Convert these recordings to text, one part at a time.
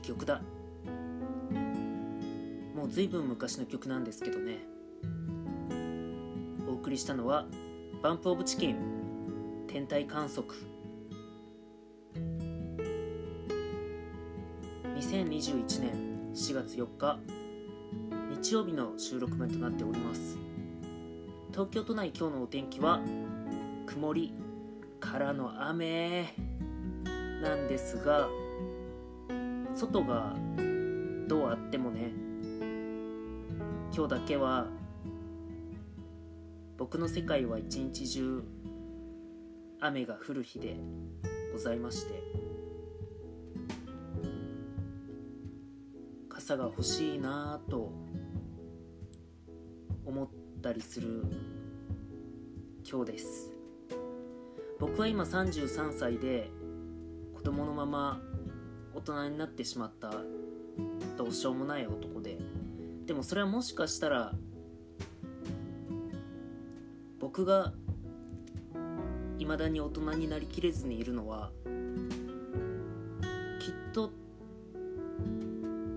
曲だ。もう随分昔の曲なんですけどね。お送りしたのはバンプ・オブ・チキン天体観測2021年4月4日日曜日の収録分となっております。東京都内今日のお天気は曇りからの雨なんですが外がどうあってもね今日だけは僕の世界は一日中雨が降る日でございまして傘が欲しいなぁと思ったりする今日です。僕は今33歳で子供のまま大人になってしまったどうしようもない男で。でもそれはもしかしたら僕が未だに大人になりきれずにいるのはきっと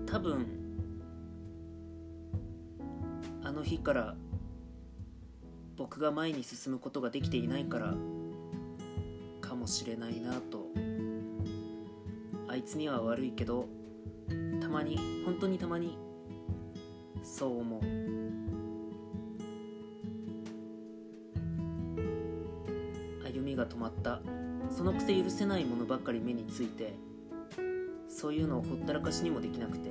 多分あの日から僕が前に進むことができていないからかもしれないなとあいつには悪いけどたまに本当にたまにそう思う。歩みが止まった。そのくせ許せないものばっかり目についてそういうのをほったらかしにもできなくて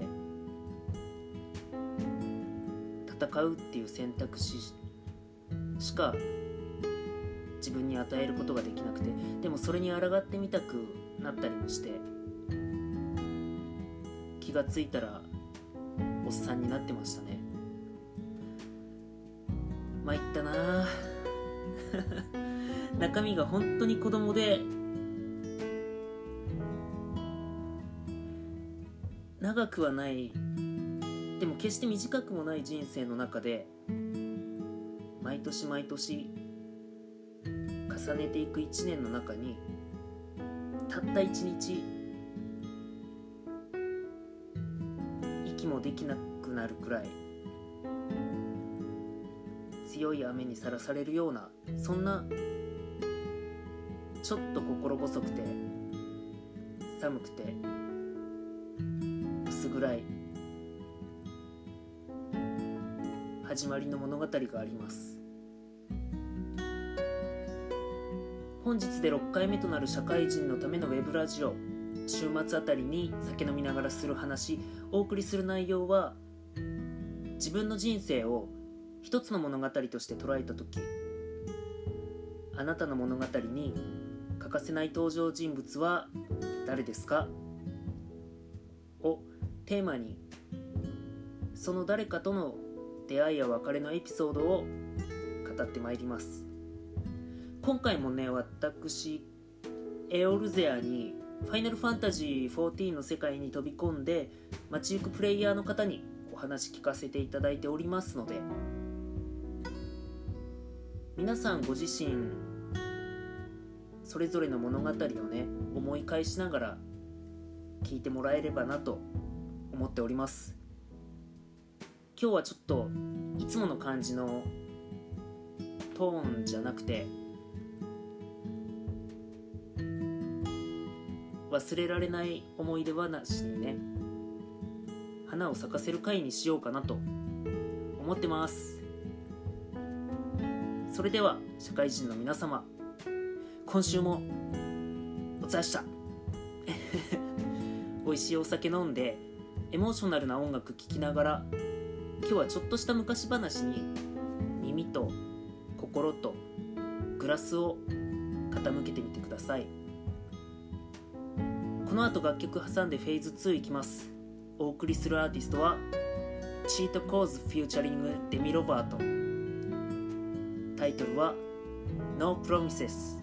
戦うっていう選択肢しか自分に与えることができなくてでもそれに抗ってみたくなったりもして気がついたらおっさんになってましたね。参ったな。中身が本当に子供で長くはないでも決して短くもない人生の中で毎年毎年重ねていく1年の中にたった1日できなくなるくらい強い雨にさらされるようなそんなちょっと心細くて寒くて薄暗い始まりの物語があります。本日で6回目となる社会人のためのウェブラジオ。週末あたりに酒飲みながらする話お送りする内容は自分の人生を一つの物語として捉えた時あなたの物語に欠かせない登場人物は誰ですか？をテーマにその誰かとの出会いや別れのエピソードを語ってまいります。今回もね私エオルゼアにファイナルファンタジー14の世界に飛び込んで街行くプレイヤーの方にお話聞かせていただいておりますので皆さんご自身それぞれの物語をね思い返しながら聞いてもらえればなと思っております。今日はちょっといつもの感じのトーンじゃなくて忘れられない思い出話にね花を咲かせる回にしようかなと思ってます。それでは社会人の皆様今週もお疲れした。美味しいお酒飲んでエモーショナルな音楽聴きながら今日はちょっとした昔話に耳と心とグラスを傾けてみてください。この後楽曲挟んでフェーズ2いきます。お送りするアーティストはチートコーズフューチャリングデミロバート。タイトルは No Promises